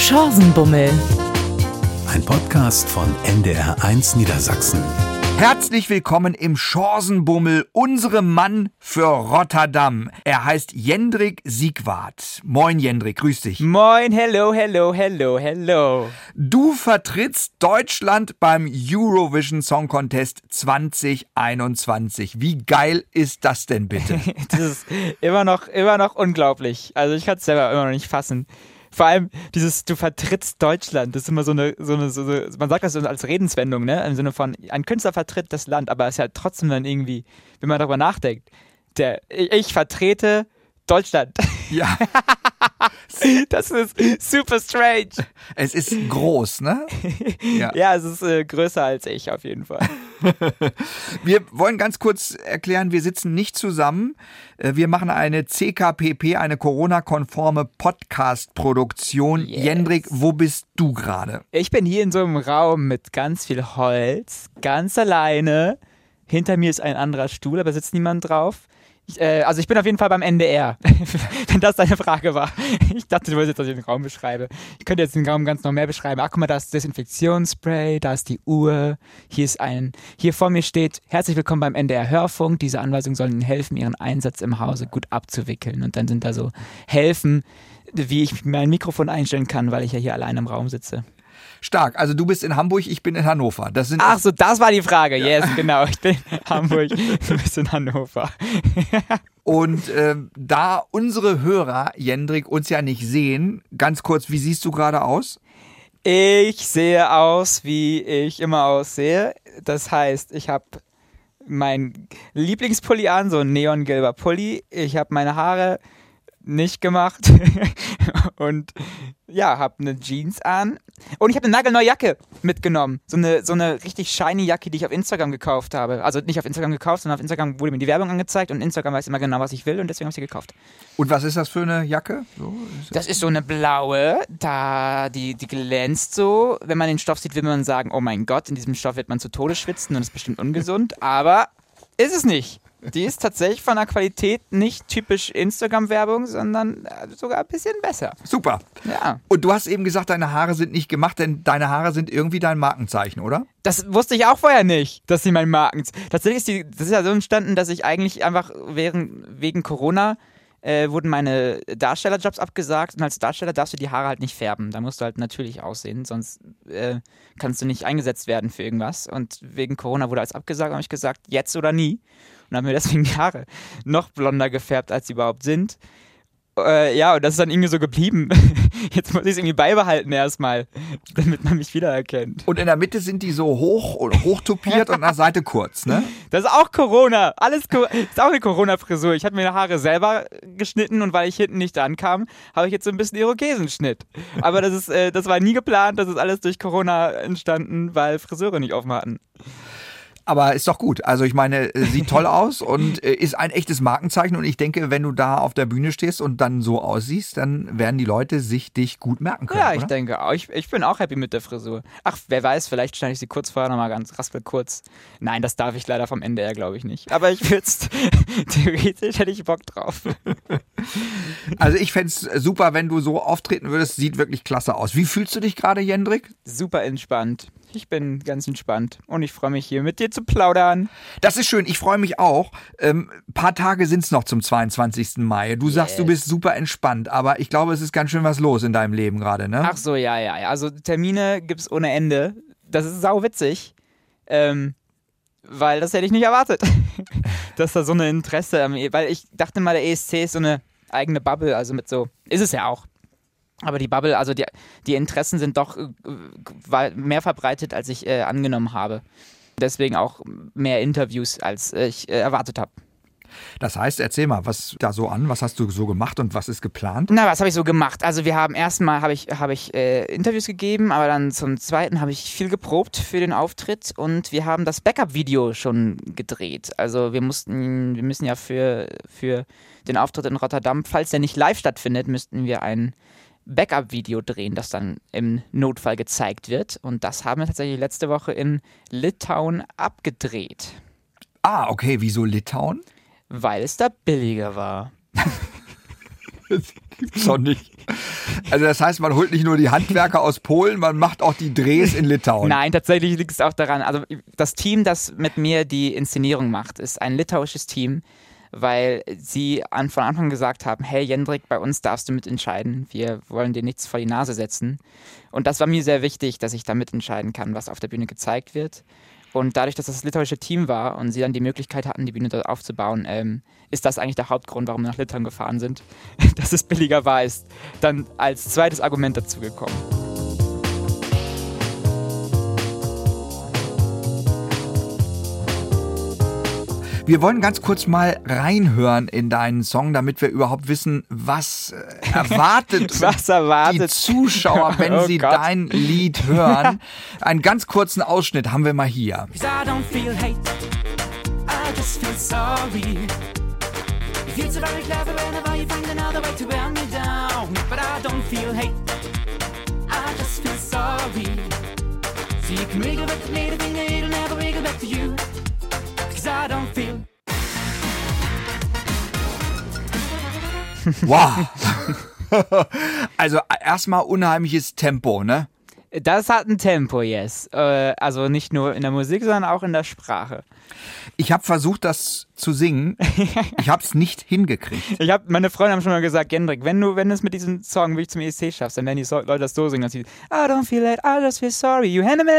Chancenbummel. Ein Podcast von NDR1 Niedersachsen. Herzlich willkommen im Chancenbummel, unserem Mann für Rotterdam. Er heißt Jendrik Siegwart. Moin Jendrik, grüß dich. Moin, hello, hello, hello, hello. Du vertrittst Deutschland beim Eurovision Song Contest 2021. Wie geil ist das denn bitte? das ist immer noch, immer noch unglaublich. Also ich kann es selber immer noch nicht fassen. Vor allem dieses, du vertrittst Deutschland, das ist immer so eine, so eine, so eine man sagt das als Redenswendung, ne? Im Sinne von, ein Künstler vertritt das Land, aber es ist ja trotzdem dann irgendwie, wenn man darüber nachdenkt, der, ich vertrete Deutschland. Ja. Das ist super strange. Es ist groß, ne? Ja, ja es ist äh, größer als ich auf jeden Fall. wir wollen ganz kurz erklären, wir sitzen nicht zusammen. Äh, wir machen eine CKPP, eine Corona-konforme Podcast-Produktion. Yes. Jendrik, wo bist du gerade? Ich bin hier in so einem Raum mit ganz viel Holz, ganz alleine. Hinter mir ist ein anderer Stuhl, aber sitzt niemand drauf. Äh, also ich bin auf jeden Fall beim NDR, wenn das deine Frage war. Ich dachte, du wolltest jetzt, dass ich den Raum beschreibe. Ich könnte jetzt den Raum ganz noch mehr beschreiben. Ach, guck mal, da ist Desinfektionsspray, da ist die Uhr, hier ist ein, hier vor mir steht, herzlich willkommen beim NDR Hörfunk. Diese Anweisungen sollen Ihnen helfen, Ihren Einsatz im Hause gut abzuwickeln. Und dann sind da so Helfen, wie ich mein Mikrofon einstellen kann, weil ich ja hier allein im Raum sitze. Stark. Also du bist in Hamburg, ich bin in Hannover. Das sind Ach so, das war die Frage. Ja. Yes, genau. Ich bin in Hamburg, du bist in Hannover. Und äh, da unsere Hörer, Jendrik, uns ja nicht sehen, ganz kurz, wie siehst du gerade aus? Ich sehe aus, wie ich immer aussehe. Das heißt, ich habe mein Lieblingspulli an, so ein neongelber Pulli. Ich habe meine Haare nicht gemacht und ja, habe eine Jeans an und ich habe eine nagelneue Jacke mitgenommen. So eine, so eine richtig shiny Jacke, die ich auf Instagram gekauft habe. Also nicht auf Instagram gekauft, sondern auf Instagram wurde mir die Werbung angezeigt und Instagram weiß immer genau, was ich will und deswegen habe ich sie gekauft. Und was ist das für eine Jacke? So, ist das ist so eine blaue, da die, die glänzt so. Wenn man den Stoff sieht, will man sagen, oh mein Gott, in diesem Stoff wird man zu Tode schwitzen und ist bestimmt ungesund, aber ist es nicht. Die ist tatsächlich von der Qualität nicht typisch Instagram-Werbung, sondern äh, sogar ein bisschen besser. Super. Ja. Und du hast eben gesagt, deine Haare sind nicht gemacht, denn deine Haare sind irgendwie dein Markenzeichen, oder? Das wusste ich auch vorher nicht, dass sie mein Markenzeichen. Tatsächlich ist die, das ist ja so entstanden, dass ich eigentlich einfach während, wegen Corona äh, wurden meine Darstellerjobs abgesagt und als Darsteller darfst du die Haare halt nicht färben. Da musst du halt natürlich aussehen, sonst äh, kannst du nicht eingesetzt werden für irgendwas. Und wegen Corona wurde alles abgesagt und habe ich gesagt, jetzt oder nie und habe mir deswegen die Haare noch blonder gefärbt, als sie überhaupt sind. Äh, ja, und das ist dann irgendwie so geblieben. Jetzt muss ich es irgendwie beibehalten erstmal, damit man mich wiedererkennt. Und in der Mitte sind die so hoch und hochtopiert und an der Seite kurz, ne? Das ist auch Corona. Alles Co ist auch eine Corona-Frisur. Ich habe mir die Haare selber geschnitten und weil ich hinten nicht ankam, habe ich jetzt so ein bisschen Irokesenschnitt. Aber das ist, äh, das war nie geplant. Das ist alles durch Corona entstanden, weil Friseure nicht offen hatten. Aber ist doch gut. Also ich meine, äh, sieht toll aus und äh, ist ein echtes Markenzeichen. Und ich denke, wenn du da auf der Bühne stehst und dann so aussiehst, dann werden die Leute sich dich gut merken können. Ja, ich oder? denke auch. Ich, ich bin auch happy mit der Frisur. Ach, wer weiß, vielleicht schneide ich sie kurz vorher nochmal ganz raspel kurz. Nein, das darf ich leider vom NDR, glaube ich nicht. Aber ich würde es, theoretisch hätte ich Bock drauf. Also ich fände es super, wenn du so auftreten würdest. Sieht wirklich klasse aus. Wie fühlst du dich gerade, Jendrik? Super entspannt. Ich bin ganz entspannt und ich freue mich hier mit dir zu plaudern. Das ist schön, ich freue mich auch. Ähm, paar Tage sind es noch zum 22. Mai. Du yes. sagst, du bist super entspannt, aber ich glaube, es ist ganz schön was los in deinem Leben gerade, ne? Ach so, ja, ja, ja. Also Termine gibt es ohne Ende. Das ist sau witzig. Ähm, weil das hätte ich nicht erwartet. dass da so eine Interesse, weil ich dachte mal, der ESC ist so eine eigene Bubble, also mit so, ist es ja auch. Aber die Bubble, also die, die Interessen sind doch äh, mehr verbreitet, als ich äh, angenommen habe. Deswegen auch mehr Interviews, als ich äh, erwartet habe. Das heißt, erzähl mal, was da so an, was hast du so gemacht und was ist geplant? Na, was habe ich so gemacht? Also wir haben erstmal habe ich, hab ich äh, Interviews gegeben, aber dann zum zweiten habe ich viel geprobt für den Auftritt und wir haben das Backup-Video schon gedreht. Also wir mussten, wir müssen ja für, für den Auftritt in Rotterdam, falls der nicht live stattfindet, müssten wir ein Backup-Video drehen, das dann im Notfall gezeigt wird. Und das haben wir tatsächlich letzte Woche in Litauen abgedreht. Ah, okay. Wieso Litauen? Weil es da billiger war. das gibt's doch nicht. Also das heißt, man holt nicht nur die Handwerker aus Polen, man macht auch die Drehs in Litauen. Nein, tatsächlich liegt es auch daran. Also das Team, das mit mir die Inszenierung macht, ist ein litauisches Team, weil sie an, von Anfang gesagt haben, hey Jendrik, bei uns darfst du mitentscheiden. Wir wollen dir nichts vor die Nase setzen. Und das war mir sehr wichtig, dass ich da mitentscheiden kann, was auf der Bühne gezeigt wird. Und dadurch, dass das, das litauische Team war und sie dann die Möglichkeit hatten, die Bühne dort aufzubauen, ähm, ist das eigentlich der Hauptgrund, warum wir nach Litauen gefahren sind. dass es billiger war, ist dann als zweites Argument dazu Wir wollen ganz kurz mal reinhören in deinen Song, damit wir überhaupt wissen, was äh, erwartet, Was erwartet? die Zuschauer, wenn Oh sie Gott. dein Lied hören. Einen ganz kurzen Ausschnitt haben wir mal hier. Cause I don't feel hate, I just feel sorry. You feel so very clever whenever you find another way to wear me down. But I don't feel hate, I just feel sorry. So you can wiggle back to me, the finger, it'll never wiggle back to you. Cause I don't feel Wow. also erstmal unheimliches Tempo, ne? Das hat ein Tempo, yes. Äh, also nicht nur in der Musik, sondern auch in der Sprache. Ich habe versucht, das zu singen. Ich habe es nicht hingekriegt. Ich hab, meine Freunde haben schon mal gesagt, Gendrik, wenn du, wenn es mit diesem Song wirklich zum ESC schaffst, dann werden die so Leute das so singen, dass sie I don't feel it, I just feel sorry, you hand me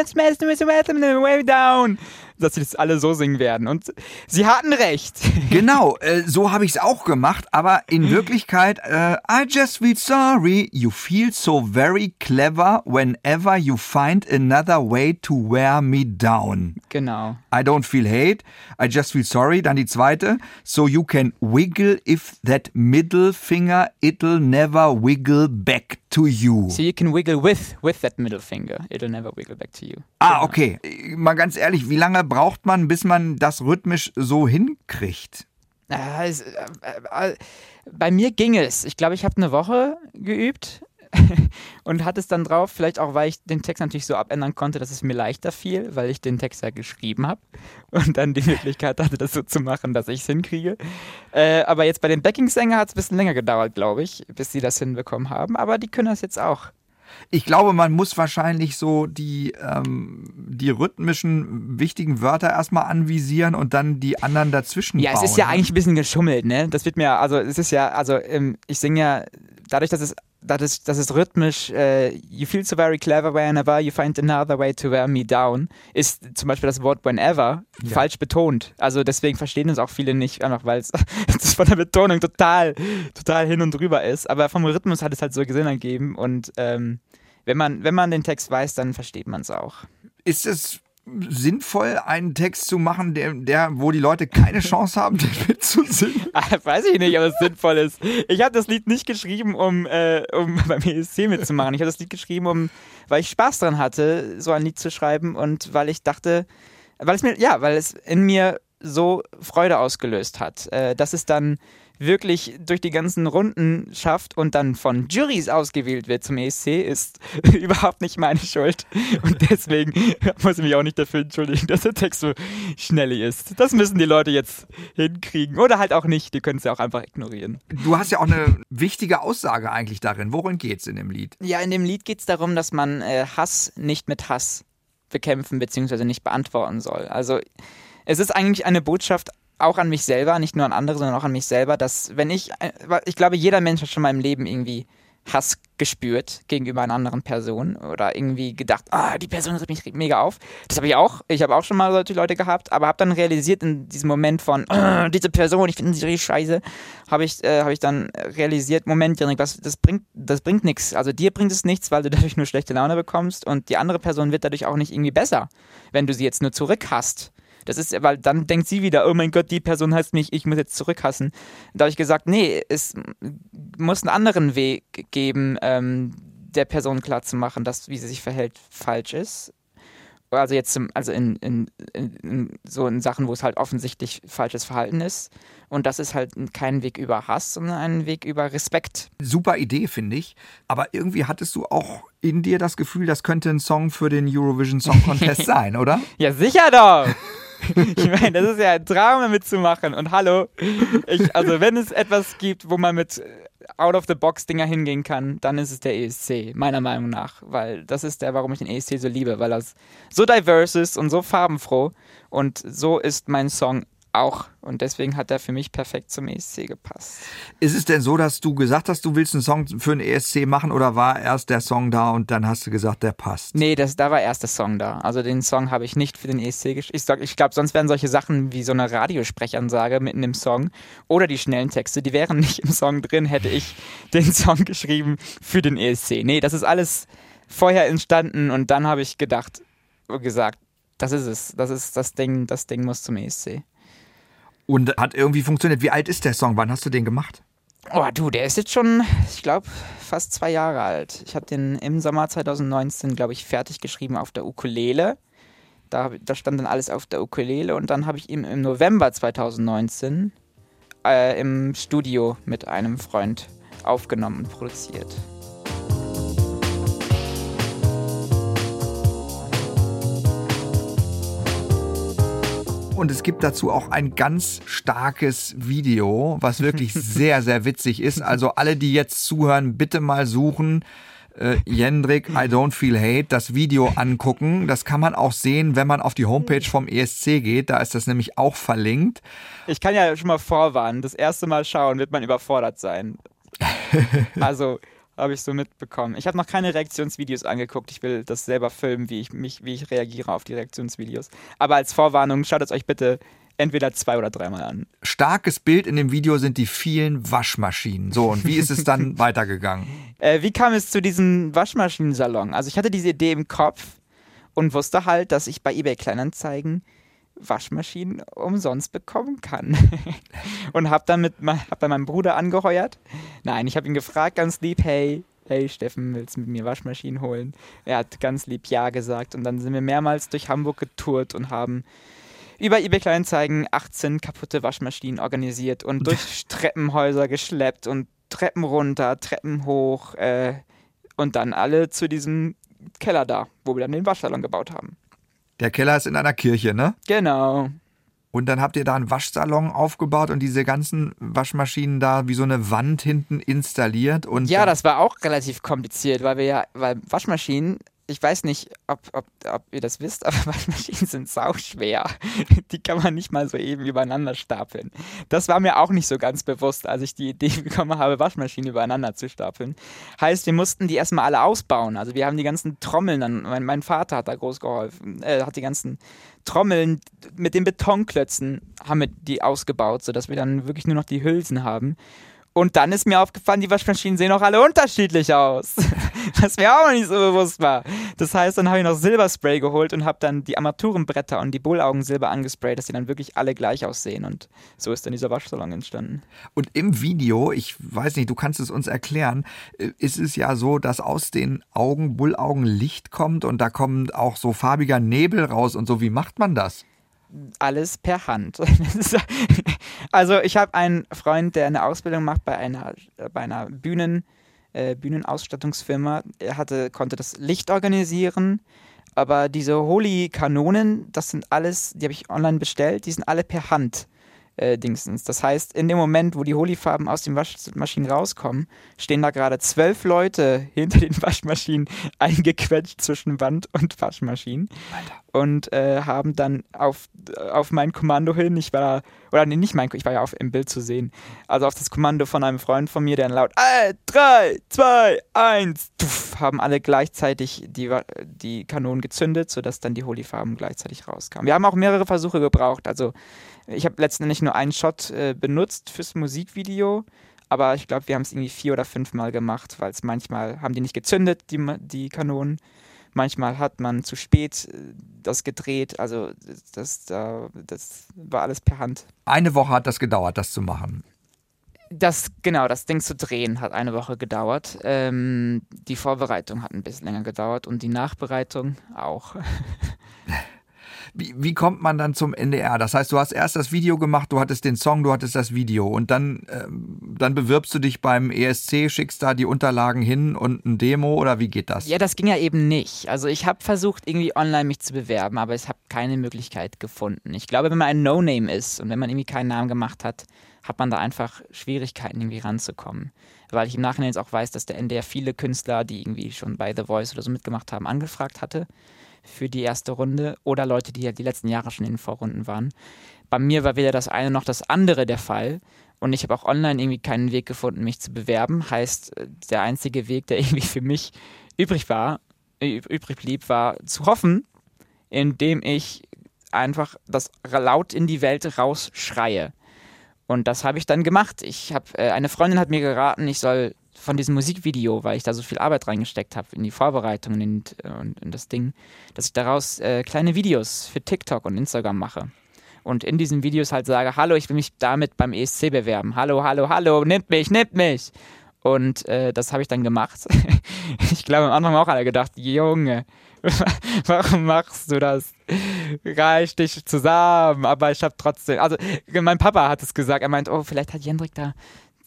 me way down. Dass sie das alle so singen werden. Und sie hatten recht. Genau, äh, so habe ich es auch gemacht, aber in Wirklichkeit, äh, I just feel sorry, you feel so very clever whenever you find another way to wear me down. Genau. I don't feel hate, I just feel sorry. Dann die zweite, so you can wiggle if that middle finger, it'll never wiggle back to you. So you can wiggle with, with that middle finger. It'll never wiggle back to you. Ah, okay. Mal ganz ehrlich, wie lange braucht man, bis man das rhythmisch so hinkriegt? Ah, es, äh, äh, bei mir ging es. Ich glaube, ich habe eine Woche geübt und hatte es dann drauf, vielleicht auch, weil ich den Text natürlich so abändern konnte, dass es mir leichter fiel, weil ich den Text ja geschrieben habe und dann die Möglichkeit hatte, das so zu machen, dass ich es hinkriege. Äh, aber jetzt bei den Backing-Sänger hat es ein bisschen länger gedauert, glaube ich, bis sie das hinbekommen haben. Aber die können das jetzt auch. Ich glaube, man muss wahrscheinlich so die, ähm, die rhythmischen wichtigen Wörter erstmal anvisieren und dann die anderen dazwischen Ja, bauen. es ist ja ne? eigentlich ein bisschen geschummelt, ne? Das wird mir, also es ist ja, also ähm, ich singe ja, dadurch, dass es, dass es, dass es rhythmisch, äh, you feel so very clever whenever you find another way to wear me down, ist zum Beispiel das Wort whenever falsch betont. Also deswegen verstehen es auch viele nicht, einfach weil es das von der Betonung total, total hin und drüber ist. Aber vom Rhythmus hat es halt so Sinn ergeben und ähm, wenn man, wenn man den Text weiß, dann versteht man es auch. Ist es sinnvoll, einen Text zu machen, der, der wo die Leute keine Chance haben, den mitzusingen? Ah, Weiß ich nicht, ob es sinnvoll ist. Ich habe das Lied nicht geschrieben, um, äh, um beim ESC mitzumachen. Ich habe das Lied geschrieben, um, weil ich Spaß dran hatte, so ein Lied zu schreiben und weil ich dachte, weil es mir, ja, weil es in mir so Freude ausgelöst hat, äh, dass es dann wirklich durch die ganzen Runden schafft und dann von Juries ausgewählt wird zum ESC, ist überhaupt nicht meine Schuld. Und deswegen muss ich mich auch nicht dafür entschuldigen, dass der Text so schnellig ist. Das müssen die Leute jetzt hinkriegen. Oder halt auch nicht. Die können es ja auch einfach ignorieren. Du hast ja auch eine wichtige Aussage eigentlich darin. Worin geht's in dem Lied? Ja, in dem Lied geht es darum, dass man äh, Hass nicht mit Hass bekämpfen bzw. nicht beantworten soll. Also es ist eigentlich eine Botschaft auch an mich selber, nicht nur an andere, sondern auch an mich selber, dass wenn ich, äh, ich glaube, jeder Mensch hat schon mal im Leben irgendwie Hass gespürt gegenüber einer anderen Person oder irgendwie gedacht, ah, die Person regt mich mega auf. Das habe ich auch. Ich habe auch schon mal solche Leute gehabt, aber habe dann realisiert in diesem Moment von, ah, diese Person, ich finde sie richtig scheiße, habe ich, äh, habe ich dann realisiert, Moment, Janik, was, das bringt, das bringt nichts. Also dir bringt es nichts, weil du dadurch nur schlechte Laune bekommst und die andere Person wird dadurch auch nicht irgendwie besser, wenn du sie jetzt nur zurück hast. Das ist, weil dann denkt sie wieder, oh mein Gott, die Person heißt mich, ich muss jetzt zurückhassen. Da habe ich gesagt, nee, es muss einen anderen Weg geben, ähm, der Person klarzumachen, dass wie sie sich verhält falsch ist. Also jetzt zum, also in, in, in, in so in Sachen, wo es halt offensichtlich falsches Verhalten ist. Und das ist halt kein Weg über Hass, sondern ein Weg über Respekt. Super Idee, finde ich. Aber irgendwie hattest du auch in dir das Gefühl, das könnte ein Song für den Eurovision Song Contest sein, oder? Ja, sicher doch! Ich meine, das ist ja ein Traum, damit zu machen. Und hallo, ich, also wenn es etwas gibt, wo man mit Out-of-the-Box-Dinger hingehen kann, dann ist es der ESC, meiner Meinung nach. Weil das ist der, warum ich den ESC so liebe, weil er so diverse ist und so farbenfroh. Und so ist mein Song auch. Und deswegen hat er für mich perfekt zum ESC gepasst. Ist es denn so, dass du gesagt hast, du willst einen Song für den ESC machen oder war erst der Song da und dann hast du gesagt, der passt? Nee, das, da war erst der Song da. Also den Song habe ich nicht für den ESC geschrieben. Ich, ich glaube, sonst wären solche Sachen wie so eine Radiosprechansage mitten im Song oder die schnellen Texte, die wären nicht im Song drin, hätte ich den Song geschrieben für den ESC. Nee, das ist alles vorher entstanden und dann habe ich gedacht, gesagt, das ist es. Das ist das Ding, das Ding muss zum ESC. Und hat irgendwie funktioniert. Wie alt ist der Song? Wann hast du den gemacht? Oh, du, der ist jetzt schon, ich glaube, fast zwei Jahre alt. Ich habe den im Sommer 2019, glaube ich, fertig geschrieben auf der Ukulele. Da, da stand dann alles auf der Ukulele und dann habe ich ihn im November 2019 äh, im Studio mit einem Freund aufgenommen und produziert. Und es gibt dazu auch ein ganz starkes Video, was wirklich sehr, sehr witzig ist. Also alle, die jetzt zuhören, bitte mal suchen. Äh, Jendrik, I don't feel hate, das Video angucken. Das kann man auch sehen, wenn man auf die Homepage vom ESC geht. Da ist das nämlich auch verlinkt. Ich kann ja schon mal vorwarnen, das erste Mal schauen wird man überfordert sein. Also habe ich so mitbekommen. Ich habe noch keine Reaktionsvideos angeguckt. Ich will das selber filmen, wie ich mich, wie ich reagiere auf die Reaktionsvideos. Aber als Vorwarnung, schaut es euch bitte entweder zwei oder dreimal an. Starkes Bild in dem Video sind die vielen Waschmaschinen. So, und wie ist es dann weitergegangen? Äh, wie kam es zu diesem Waschmaschinensalon? Also ich hatte diese Idee im Kopf und wusste halt, dass ich bei eBay Kleinanzeigen Waschmaschinen umsonst bekommen kann. und habe dann mit hab dann meinen Bruder angeheuert. Nein, ich habe ihn gefragt, ganz lieb, hey, hey Steffen, willst du mit mir Waschmaschinen holen? Er hat ganz lieb Ja gesagt und dann sind wir mehrmals durch Hamburg getourt und haben über eBay Kleinanzeigen 18 kaputte Waschmaschinen organisiert und durch Treppenhäuser geschleppt und Treppen runter, Treppen hoch äh, und dann alle zu diesem Keller da, wo wir dann den Waschsalon gebaut haben. Der Keller ist in einer Kirche, ne? Genau. Und dann habt ihr da einen Waschsalon aufgebaut und diese ganzen Waschmaschinen da wie so eine Wand hinten installiert. Und ja, das war auch relativ kompliziert, weil wir ja, weil Waschmaschinen ich weiß nicht, ob, ob, ob ihr das wisst, aber Waschmaschinen sind sauschwer. Die kann man nicht mal so eben übereinander stapeln. Das war mir auch nicht so ganz bewusst, als ich die Idee bekommen habe, Waschmaschinen übereinander zu stapeln. Heißt, wir mussten die erstmal alle ausbauen. Also wir haben die ganzen Trommeln dann, mein, mein Vater hat da groß geholfen, äh, hat die ganzen Trommeln mit den Betonklötzen haben wir die ausgebaut, sodass wir dann wirklich nur noch die Hülsen haben. Und dann ist mir aufgefallen, die Waschmaschinen sehen auch alle unterschiedlich aus. Was mir auch noch nicht so bewusst war. Das heißt, dann habe ich noch Silberspray geholt und habe dann die Armaturenbretter und die Bullaugen Silber angesprayt, dass sie dann wirklich alle gleich aussehen. Und so ist dann dieser Waschsalon entstanden. Und im Video, ich weiß nicht, du kannst es uns erklären, äh, ist es ja so, dass aus den Augen, Bullaugen Licht kommt und da kommt auch so farbiger Nebel raus und so. Wie macht man das? alles per Hand. also ich habe einen Freund, der eine Ausbildung macht bei einer, bei einer Bühnen, äh, Bühnenausstattungsfirma. Er hatte, konnte das Licht organisieren, aber diese Holy-Kanonen, das sind alles, die habe ich online bestellt, die sind alle per Hand äh, Dingsens. Das heißt, in dem Moment, wo die Holy-Farben aus den Waschmaschinen rauskommen, stehen da gerade zwölf Leute hinter den Waschmaschinen eingequetscht zwischen Wand und Waschmaschinen Alter. und äh, haben dann auf, auf mein Kommando hin, ich war, oder nee, nicht mein, ich war ja auf, im Bild zu sehen, also auf das Kommando von einem Freund von mir, der dann laut, 3, 2, 1, haben alle gleichzeitig die, die Kanonen gezündet, sodass dann die Holy-Farben gleichzeitig rauskamen. Wir haben auch mehrere Versuche gebraucht, also ich habe letztendlich nur einen Shot äh, benutzt fürs Musikvideo, aber ich glaube, wir haben es irgendwie vier oder fünf Mal gemacht, weil es manchmal haben die nicht gezündet, die, die Kanonen. Manchmal hat man zu spät äh, das gedreht, also das, das, das war alles per Hand. Eine Woche hat das gedauert, das zu machen. Das, genau, das Ding zu drehen hat eine Woche gedauert. Ähm, die Vorbereitung hat ein bisschen länger gedauert und die Nachbereitung auch. Wie, wie kommt man dann zum NDR? Das heißt, du hast erst das Video gemacht, du hattest den Song, du hattest das Video und dann, ähm, dann bewirbst du dich beim ESC, schickst da die Unterlagen hin und ein Demo oder wie geht das? Ja, das ging ja eben nicht. Also ich habe versucht, irgendwie online mich zu bewerben, aber ich habe keine Möglichkeit gefunden. Ich glaube, wenn man ein No-Name ist und wenn man irgendwie keinen Namen gemacht hat, hat man da einfach Schwierigkeiten, irgendwie ranzukommen. Weil ich im Nachhinein jetzt auch weiß, dass der NDR viele Künstler, die irgendwie schon bei The Voice oder so mitgemacht haben, angefragt hatte für die erste Runde oder Leute, die ja die letzten Jahre schon in den Vorrunden waren. Bei mir war weder das eine noch das andere der Fall. Und ich habe auch online irgendwie keinen Weg gefunden, mich zu bewerben. Heißt, der einzige Weg, der irgendwie für mich übrig war, übrig blieb, war zu hoffen, indem ich einfach das laut in die Welt rausschreie. Und das habe ich dann gemacht. Ich habe äh, eine Freundin hat mir geraten, ich soll von diesem Musikvideo, weil ich da so viel Arbeit reingesteckt habe in die Vorbereitung und in, und das Ding, dass ich daraus äh, kleine Videos für TikTok und Instagram mache. Und in diesen Videos halt sage, hallo, ich will mich damit beim ESC bewerben. Hallo, hallo, hallo, nimmt mich, nimmt mich. Und äh, das habe ich dann gemacht. ich glaube, am Anfang haben auch alle gedacht, Junge, warum machst du das? Reich dich zusammen. Aber ich habe trotzdem, also mein Papa hat es gesagt, er meint, oh, vielleicht hat Jendrik da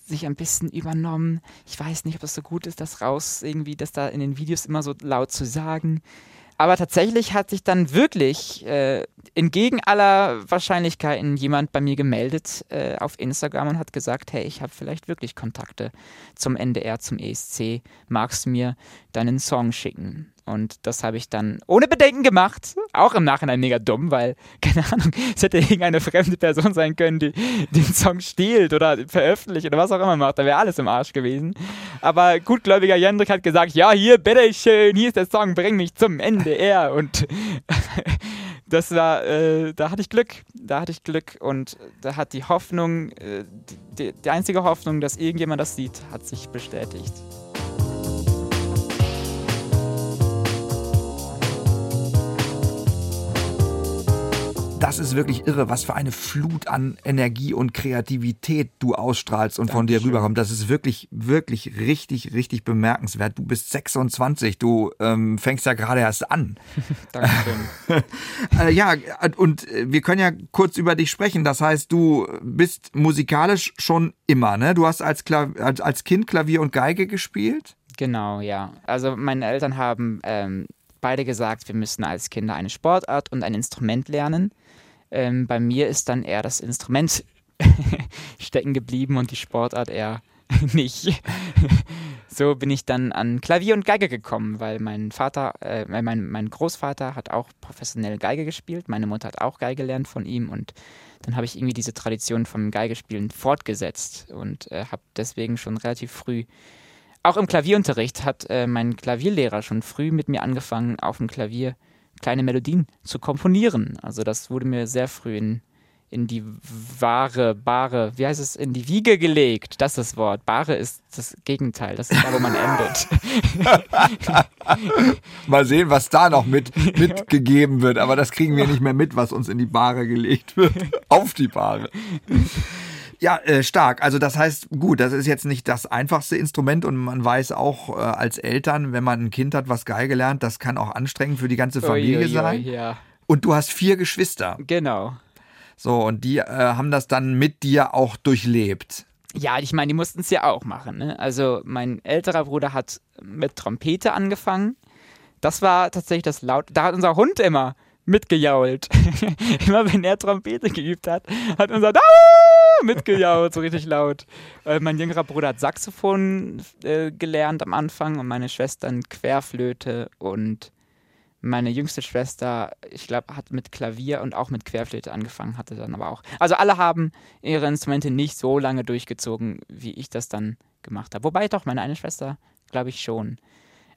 sich ein bisschen übernommen. Ich weiß nicht, ob das so gut ist, das raus irgendwie, das da in den Videos immer so laut zu sagen. Aber tatsächlich hat sich dann wirklich äh, entgegen aller Wahrscheinlichkeiten jemand bei mir gemeldet äh, auf Instagram und hat gesagt, hey, ich habe vielleicht wirklich Kontakte zum NDR, zum ESC. Magst du mir deinen Song schicken? Und das habe ich dann ohne Bedenken gemacht. Auch im Nachhinein mega dumm, weil, keine Ahnung, es hätte irgendeine fremde Person sein können, die den Song stiehlt oder veröffentlicht oder was auch immer macht. Da wäre alles im Arsch gewesen. Aber gutgläubiger Jendrik hat gesagt, ja, hier, bitteschön, hier ist der Song, bring mich zum NDR. Und das war, äh, da hatte ich Glück. Da hatte ich Glück und da hat die Hoffnung, äh, die, die einzige Hoffnung, dass irgendjemand das sieht, hat sich bestätigt. Das ist wirklich irre, was für eine Flut an Energie und Kreativität du ausstrahlst und von dir rüberkommt. Das ist wirklich, wirklich richtig, richtig bemerkenswert. Du bist 26, du ähm, fängst ja gerade erst an. Dankeschön. äh, ja, und wir können ja kurz über dich sprechen. Das heißt, du bist musikalisch schon immer, ne? Du hast als, Klav als, als Kind Klavier und Geige gespielt? Genau, ja. Also meine Eltern haben ähm, beide gesagt, wir müssen als Kinder eine Sportart und ein Instrument lernen. Ähm, bei mir ist dann eher das Instrument stecken geblieben und die Sportart eher nicht. so bin ich dann an Klavier und Geige gekommen, weil mein Vater, äh, mein, mein Großvater hat auch professionell Geige gespielt, meine Mutter hat auch Geige gelernt von ihm und dann habe ich irgendwie diese Tradition vom Geigespielen fortgesetzt und äh, habe deswegen schon relativ früh, auch im Klavierunterricht, hat äh, mein Klavierlehrer schon früh mit mir angefangen, auf dem Klavier kleine Melodien zu komponieren. Also das wurde mir sehr früh in, in die wahre, bare, wie heißt es, in die Wiege gelegt. Das ist das Wort. Bare ist das Gegenteil. Das ist da, wo man endet. Mal sehen, was da noch mit, mitgegeben wird. Aber das kriegen wir nicht mehr mit, was uns in die Bahre gelegt wird. Auf die Bahre. Ja, äh, stark. Also das heißt, gut, das ist jetzt nicht das einfachste Instrument und man weiß auch äh, als Eltern, wenn man ein Kind hat, was Geige lernt, das kann auch anstrengend für die ganze Familie Ui, ui, sein. ja. Und du hast vier Geschwister. Genau. So, und die äh, haben das dann mit dir auch durchlebt. Ja, ich meine, die mussten es ja auch machen. Ne? Also mein älterer Bruder hat mit Trompete angefangen. Das war tatsächlich das laut. Da hat unser Hund immer mitgejault. immer wenn er Trompete geübt hat, hat unser Aah! Mitgejault, so richtig laut. Äh, mein jüngerer Bruder hat Saxophon äh, gelernt am Anfang und meine Schwestern Querflöte und meine jüngste Schwester, ich glaube, hat mit Klavier und auch mit Querflöte angefangen, hatte dann aber auch. Also alle haben ihre Instrumente nicht so lange durchgezogen, wie ich das dann gemacht habe. Wobei doch, meine eine Schwester, glaube ich schon.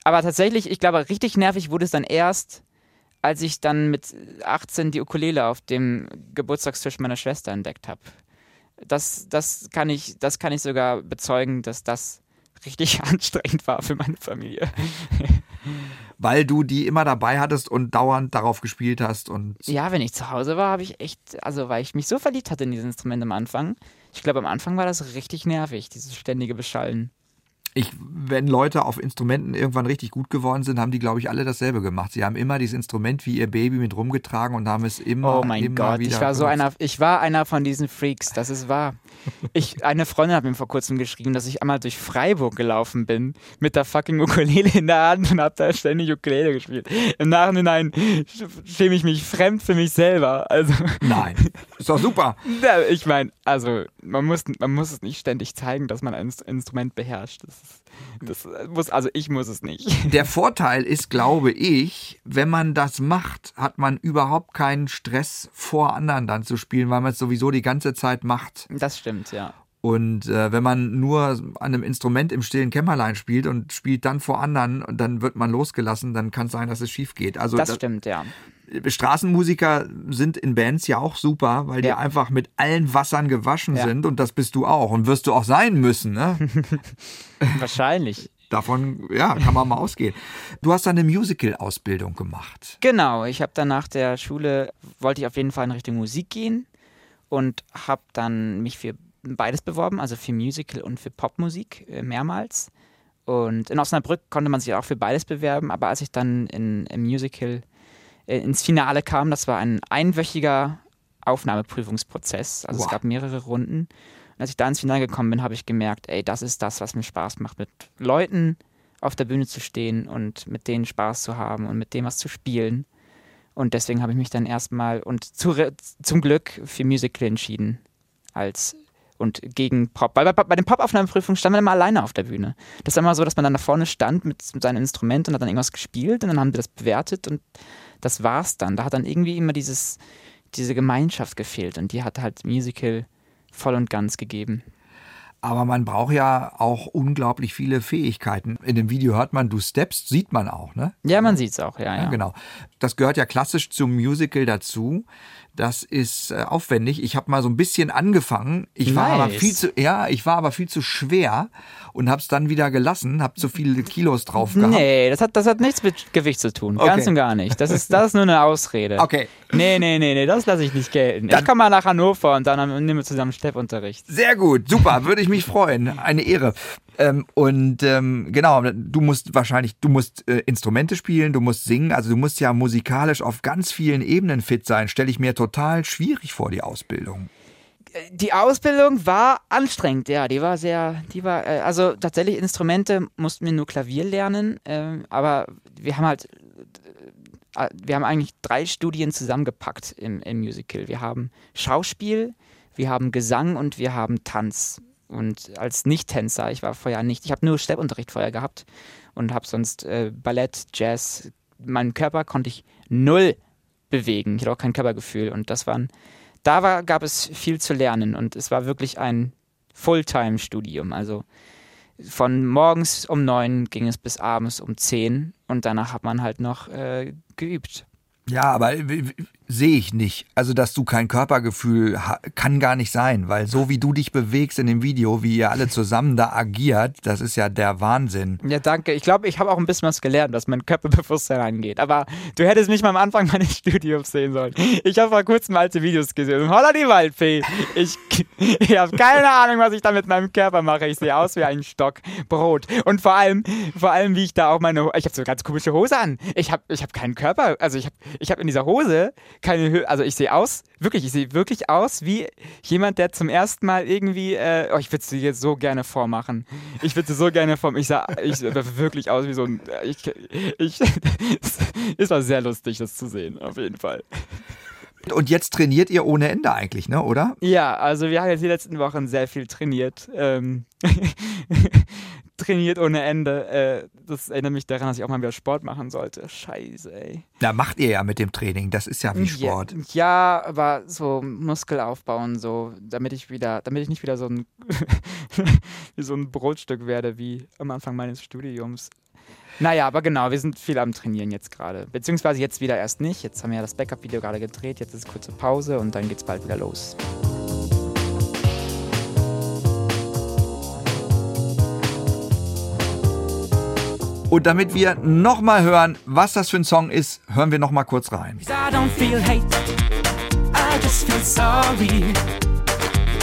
Aber tatsächlich, ich glaube, richtig nervig wurde es dann erst, als ich dann mit 18 die Ukulele auf dem Geburtstagstisch meiner Schwester entdeckt habe. Das, das, kann ich, das kann ich sogar bezeugen, dass das richtig anstrengend war für meine Familie. Weil du die immer dabei hattest und dauernd darauf gespielt hast und. Ja, wenn ich zu Hause war, habe ich echt, also weil ich mich so verliebt hatte in dieses Instrument am Anfang. Ich glaube, am Anfang war das richtig nervig, dieses ständige Beschallen. Ich, wenn Leute auf Instrumenten irgendwann richtig gut geworden sind, haben die, glaube ich, alle dasselbe gemacht. Sie haben immer dieses Instrument wie ihr Baby mit rumgetragen und haben es immer, Oh mein immer Gott, wieder ich war so benutzt. einer, ich war einer von diesen Freaks, das ist wahr. Ich, eine Freundin hat mir vor kurzem geschrieben, dass ich einmal durch Freiburg gelaufen bin mit der fucking Ukulele in der Hand und hab da ständig Ukulele gespielt. Im Nachhinein sch- schäme ich mich fremd für mich selber. Also, Nein, ist doch super. ich meine, also man muss, man muss es nicht ständig zeigen, dass man ein Inst- Instrument beherrscht. Das, ist, das muss, also ich muss es nicht. Der Vorteil ist, glaube ich, wenn man das macht, hat man überhaupt keinen Stress vor anderen dann zu spielen, weil man es sowieso die ganze Zeit macht. Das stimmt, ja. Und äh, wenn man nur an einem Instrument im stillen Kämmerlein spielt und spielt dann vor anderen dann wird man losgelassen, dann kann es sein, dass es schief geht. Also Das das- stimmt, ja. Straßenmusiker sind in Bands ja auch super, weil die Ja. einfach mit allen Wassern gewaschen Ja. sind und das bist du auch und wirst du auch sein müssen. Ne? Wahrscheinlich. Davon ja, kann man mal ausgehen. Du hast dann eine Musical-Ausbildung gemacht. Genau, ich habe dann nach der Schule, wollte ich auf jeden Fall in Richtung Musik gehen und habe dann mich für beides beworben, also für Musical und für Popmusik äh, mehrmals. Und in Osnabrück konnte man sich auch für beides bewerben, aber als ich dann in, im Musical äh, ins Finale kam, das war ein einwöchiger Aufnahmeprüfungsprozess, also Wow. es gab mehrere Runden. Und als ich da ins Finale gekommen bin, habe ich gemerkt, ey, das ist das, was mir Spaß macht, mit Leuten auf der Bühne zu stehen und mit denen Spaß zu haben und mit dem was zu spielen. Und deswegen habe ich mich dann erstmal und zu, zum Glück für Musical entschieden. Als und gegen Pop. Weil bei, bei den Pop-Aufnahmeprüfungen stand man immer alleine auf der Bühne. Das ist immer so, dass man dann da vorne stand mit, mit seinem Instrument und hat dann irgendwas gespielt und dann haben die das bewertet und das war's dann. Da hat dann irgendwie immer dieses, diese Gemeinschaft gefehlt und die hat halt Musical voll und ganz gegeben. Aber man braucht ja auch unglaublich viele Fähigkeiten. In dem Video hört man, du steppst, sieht man auch, ne? Ja, man sieht's auch, ja, Ja, ja. genau. Das gehört ja klassisch zum Musical dazu. Das ist äh, aufwendig. Ich habe mal so ein bisschen angefangen. Ich war aber Nice. viel zu, ja, ich war aber viel zu schwer und habe es dann wieder gelassen. Habe zu viele Kilos drauf gehabt. Nee, das hat, das hat nichts mit Gewicht zu tun. Ganz Okay. und gar nicht. Das ist, das ist nur eine Ausrede. Okay. Nee, nee, nee, nee, das lasse ich nicht gelten. Dann- ich komme mal nach Hannover und dann nehmen wir zusammen Steppunterricht. Sehr gut, super, würde ich mich freuen. Eine Ehre. Ähm, und ähm, genau, du musst wahrscheinlich, du musst äh, Instrumente spielen, du musst singen, also du musst ja musikalisch auf ganz vielen Ebenen fit sein. Stelle ich mir total schwierig vor, die Ausbildung. Die Ausbildung war anstrengend, ja, die war sehr, die war, äh, also tatsächlich Instrumente mussten wir nur Klavier lernen, ähm, aber wir haben halt, äh, wir haben eigentlich drei Studien zusammengepackt im, im Musical. Wir haben Schauspiel, wir haben Gesang und wir haben Tanz. Und als Nicht-Tänzer, ich war vorher nicht, ich habe nur Steppunterricht vorher gehabt und habe sonst äh, Ballett, Jazz, meinen Körper konnte ich null bewegen. Ich hatte auch kein Körpergefühl und das waren da war, gab es viel zu lernen und es war wirklich ein Fulltime-Studium. Also von morgens um neun ging es bis abends um zehn und danach hat man halt noch äh, geübt. Ja, aber sehe ich nicht. Also, dass du kein Körpergefühl kann gar nicht sein, weil so wie du dich bewegst in dem Video, wie ihr alle zusammen da agiert, das ist ja der Wahnsinn. Ja, danke. Ich glaube, ich habe auch ein bisschen was gelernt, was mein Körperbewusstsein angeht. Aber du hättest mich mal am Anfang meines Studiums sehen sollen. Ich habe vor kurzem alte Videos gesehen. Holla die Waldfee. Ich, ich habe keine Ahnung, was ich da mit meinem Körper mache. Ich sehe aus wie ein Stock Brot. Und vor allem, vor allem, wie ich da auch meine, ich habe so eine ganz komische Hose an. Ich habe, ich habe keinen Körper. Also ich habe, ich habe in dieser Hose keine Höhe. Also ich sehe aus, wirklich, ich sehe wirklich aus wie jemand, der zum ersten Mal irgendwie, äh, oh, ich würde sie jetzt so gerne vormachen. Ich würde sie so gerne vormachen. Ich sah, ich sah wirklich aus wie so ein, ich, ich, es war sehr lustig, das zu sehen, auf jeden Fall. Und jetzt trainiert ihr ohne Ende eigentlich, ne, oder? Ja, also wir haben jetzt die letzten Wochen sehr viel trainiert. Ähm, trainiert ohne Ende. Äh, das erinnert mich daran, dass ich auch mal wieder Sport machen sollte. Scheiße, ey. Da macht ihr ja mit dem Training, das ist ja wie Sport. Ja, ja, aber so Muskel aufbauen, so, damit ich wieder, damit ich nicht wieder so ein, so ein Brotstück werde wie am Anfang meines Studiums. Naja, aber genau, wir sind viel am Trainieren jetzt gerade. Beziehungsweise jetzt wieder erst nicht. Jetzt haben wir ja das Backup-Video gerade gedreht, jetzt ist kurze Pause und dann geht's bald wieder los. Und damit wir nochmal hören, was das für ein Song ist, hören wir nochmal kurz rein. I don't feel hate, I just feel sorry.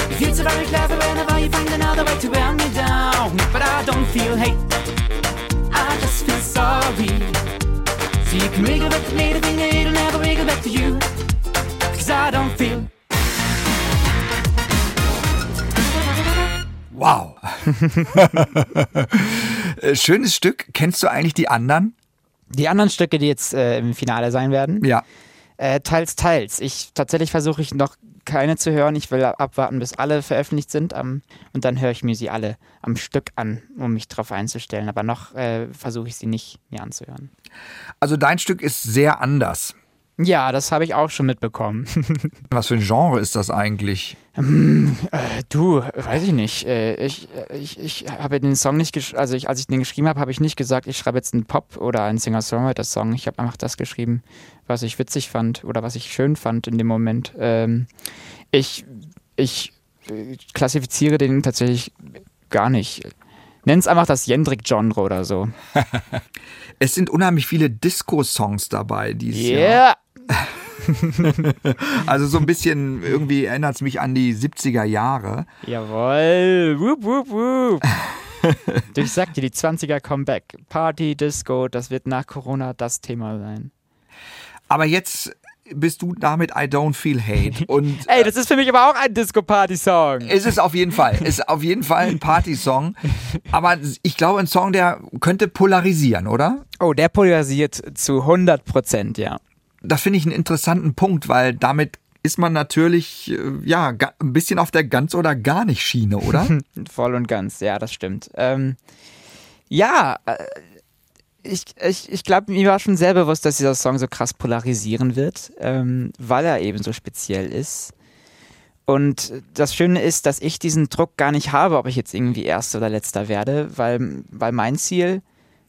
You feel so very clever whenever you find another way to wear me down. But I don't feel hate, just feel sorry. So you can wiggle back to me, the thing it'll never wiggle back to you. Cause I don't feel. Wow. Äh, Schönes Stück. Kennst du eigentlich die anderen? Die anderen Stücke, die jetzt äh, im Finale sein werden, Ja. äh, teils, teils. Ich tatsächlich versuche ich noch keine zu hören. Ich will abwarten, bis alle veröffentlicht sind. am- und dann höre ich mir sie alle am Stück an, um mich darauf einzustellen. Aber noch äh, versuche ich sie nicht mir anzuhören. Also dein Stück ist sehr anders. Ja, das habe ich auch schon mitbekommen. Was für ein Genre ist das eigentlich? Du, weiß ich nicht. Äh, Ich, ich, ich habe den Song nicht geschrieben, also ich, als ich den geschrieben habe, habe ich nicht gesagt, ich schreibe jetzt einen Pop- oder einen Singer-Songwriter-Song. Ich habe einfach das geschrieben, was ich witzig fand oder was ich schön fand in dem Moment. Ähm, ich, ich äh, klassifiziere den tatsächlich gar nicht. Nenn es einfach das Jendrik-Genre oder so. Es sind unheimlich viele Disco-Songs dabei dieses Jahr. Also so ein bisschen, irgendwie erinnert es mich an die 70er Jahre. Jawoll! Wup, wup, wup. Ich sag dir, die 20er Comeback. Party, Disco, das wird nach Corona das Thema sein. Aber jetzt bist du damit I Don't Feel Hate. Und Ey, das ist für mich aber auch ein Disco-Party-Song. ist es auf jeden Fall. Ist auf jeden Fall ein Partysong. Aber ich glaube, ein Song, der könnte polarisieren, oder? Oh, der polarisiert zu 100 Prozent, ja. Das finde ich einen interessanten Punkt, weil damit ist man natürlich äh, ja ein bisschen auf der ganz oder gar nicht Schiene, oder? Voll und ganz, ja, das stimmt. Ähm, ja, äh, ich, ich, ich glaube, mir war schon sehr bewusst, dass dieser Song so krass polarisieren wird, ähm, weil er eben so speziell ist. Und das Schöne ist, dass ich diesen Druck gar nicht habe, ob ich jetzt irgendwie Erster oder Letzter werde, weil, weil mein Ziel,